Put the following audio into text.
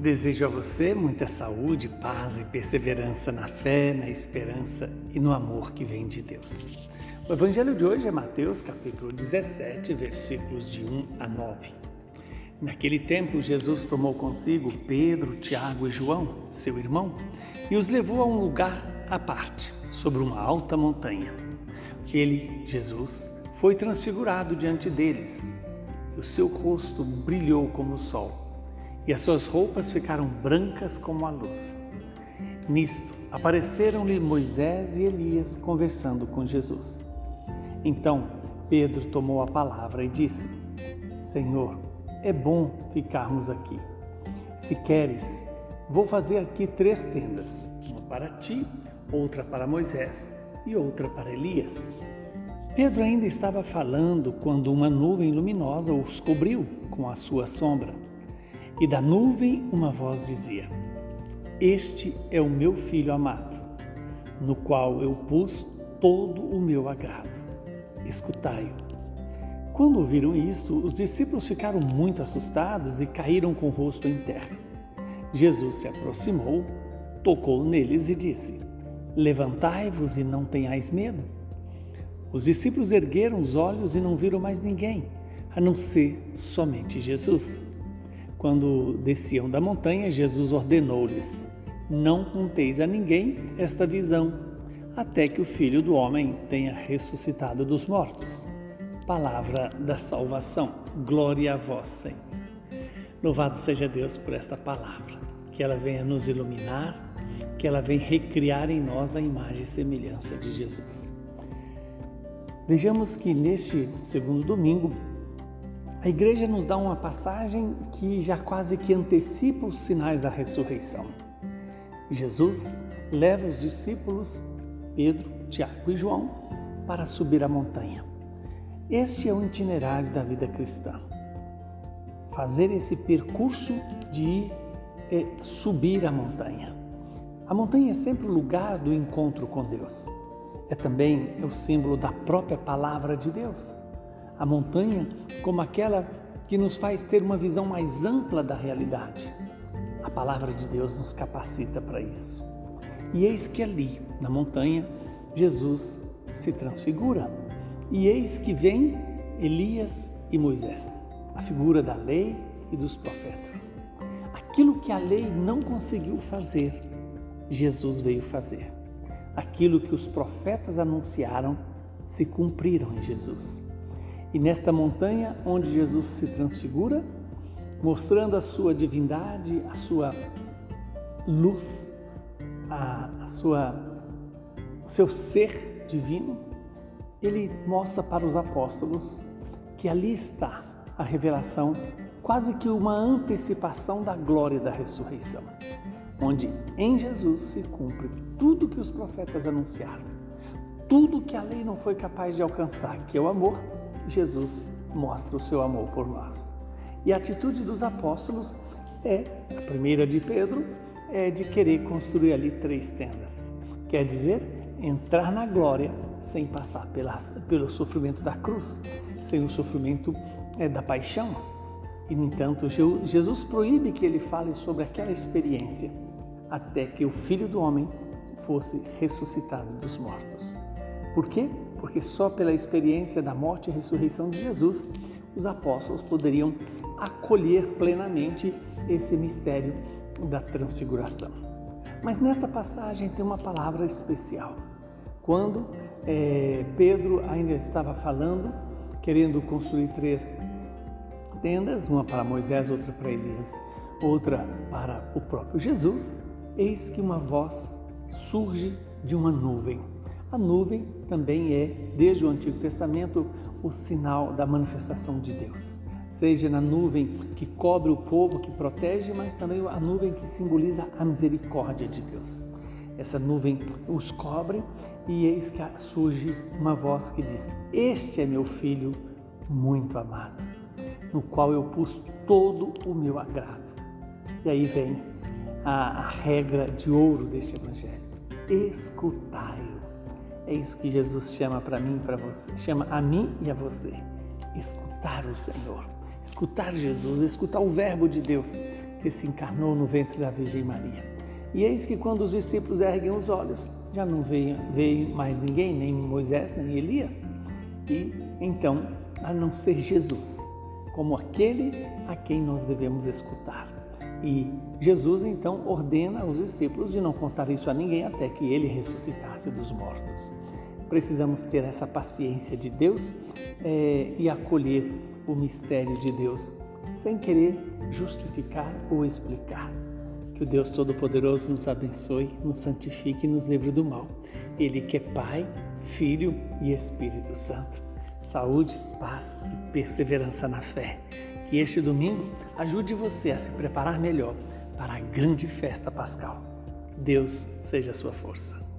Desejo a você muita saúde, paz e perseverança na fé, na esperança e no amor que vem de Deus. O evangelho de hoje é Mateus capítulo 17, versículos de 1 a 9. Naquele tempo, Jesus tomou consigo Pedro, Tiago e João, seu irmão, e os levou a um lugar à parte, sobre uma alta montanha. Ele, Jesus, foi transfigurado diante deles, o seu rosto brilhou como o sol e as suas roupas ficaram brancas como a luz. Nisto apareceram-lhe Moisés e Elias conversando com Jesus. Então Pedro tomou a palavra e disse: Senhor, é bom ficarmos aqui. Se queres, vou fazer aqui três tendas: uma para ti, outra para Moisés e outra para Elias. Pedro ainda estava falando quando uma nuvem luminosa os cobriu com a sua sombra. E da nuvem uma voz dizia: Este é o meu filho amado, no qual eu pus todo o meu agrado. Escutai-o. Quando ouviram isto, os discípulos ficaram muito assustados e caíram com o rosto em terra. Jesus se aproximou, tocou neles e disse: Levantai-vos e não tenhais medo. Os discípulos ergueram os olhos e não viram mais ninguém, a não ser somente Jesus. Quando desciam da montanha, Jesus ordenou-lhes: Não conteis a ninguém esta visão, até que o Filho do Homem tenha ressuscitado dos mortos. Palavra da salvação. Glória a vós, Senhor. Louvado seja Deus por esta palavra, que ela venha nos iluminar, que ela venha recriar em nós a imagem e semelhança de Jesus. Vejamos que neste segundo domingo a igreja nos dá uma passagem que já quase que antecipa os sinais da ressurreição. Jesus leva os discípulos, Pedro, Tiago e João, para subir a montanha. Este é o itinerário da vida cristã. Fazer esse percurso de é, subir a montanha. A montanha é sempre o lugar do encontro com Deus. É também o símbolo da própria palavra de Deus a montanha como aquela que nos faz ter uma visão mais ampla da realidade. A palavra de Deus nos capacita para isso. E eis que ali, na montanha, Jesus se transfigura. E eis que vem Elias e Moisés, a figura da lei e dos profetas. Aquilo que a lei não conseguiu fazer, Jesus veio fazer. Aquilo que os profetas anunciaram se cumpriram em Jesus. E nesta montanha onde Jesus se transfigura, mostrando a sua divindade, a sua luz, a, a sua, o seu ser divino, ele mostra para os apóstolos que ali está a revelação, quase que uma antecipação da glória da ressurreição, onde em Jesus se cumpre tudo que os profetas anunciaram, tudo que a lei não foi capaz de alcançar, que é o amor Jesus mostra o seu amor por nós. E a atitude dos apóstolos é, a primeira de Pedro, é de querer construir ali três tendas. Quer dizer, entrar na glória sem passar pela, pelo sofrimento da cruz, sem o sofrimento é, da paixão. E, no entanto, Jesus proíbe que ele fale sobre aquela experiência até que o Filho do Homem fosse ressuscitado dos mortos. Por quê? porque só pela experiência da morte e ressurreição de Jesus os apóstolos poderiam acolher plenamente esse mistério da transfiguração. Mas nesta passagem tem uma palavra especial. Quando é, Pedro ainda estava falando, querendo construir três tendas, uma para Moisés, outra para Elias, outra para o próprio Jesus, eis que uma voz surge de uma nuvem a nuvem também é, desde o Antigo Testamento, o sinal da manifestação de Deus. Seja na nuvem que cobre o povo, que protege, mas também a nuvem que simboliza a misericórdia de Deus. Essa nuvem os cobre e eis que surge uma voz que diz: Este é meu filho muito amado, no qual eu pus todo o meu agrado. E aí vem a, a regra de ouro deste evangelho: escutai-o é isso que Jesus chama para mim para você, chama a mim e a você. Escutar o Senhor, escutar Jesus, escutar o Verbo de Deus que se encarnou no ventre da Virgem Maria. E eis que quando os discípulos erguem os olhos, já não veio, veio mais ninguém, nem Moisés, nem Elias. E então, a não ser Jesus, como aquele a quem nós devemos escutar. E Jesus então ordena aos discípulos de não contar isso a ninguém até que ele ressuscitasse dos mortos. Precisamos ter essa paciência de Deus é, e acolher o mistério de Deus sem querer justificar ou explicar. Que o Deus Todo-Poderoso nos abençoe, nos santifique e nos livre do mal. Ele que é Pai, Filho e Espírito Santo. Saúde, paz e perseverança na fé. Que este domingo ajude você a se preparar melhor para a grande festa pascal. Deus seja a sua força.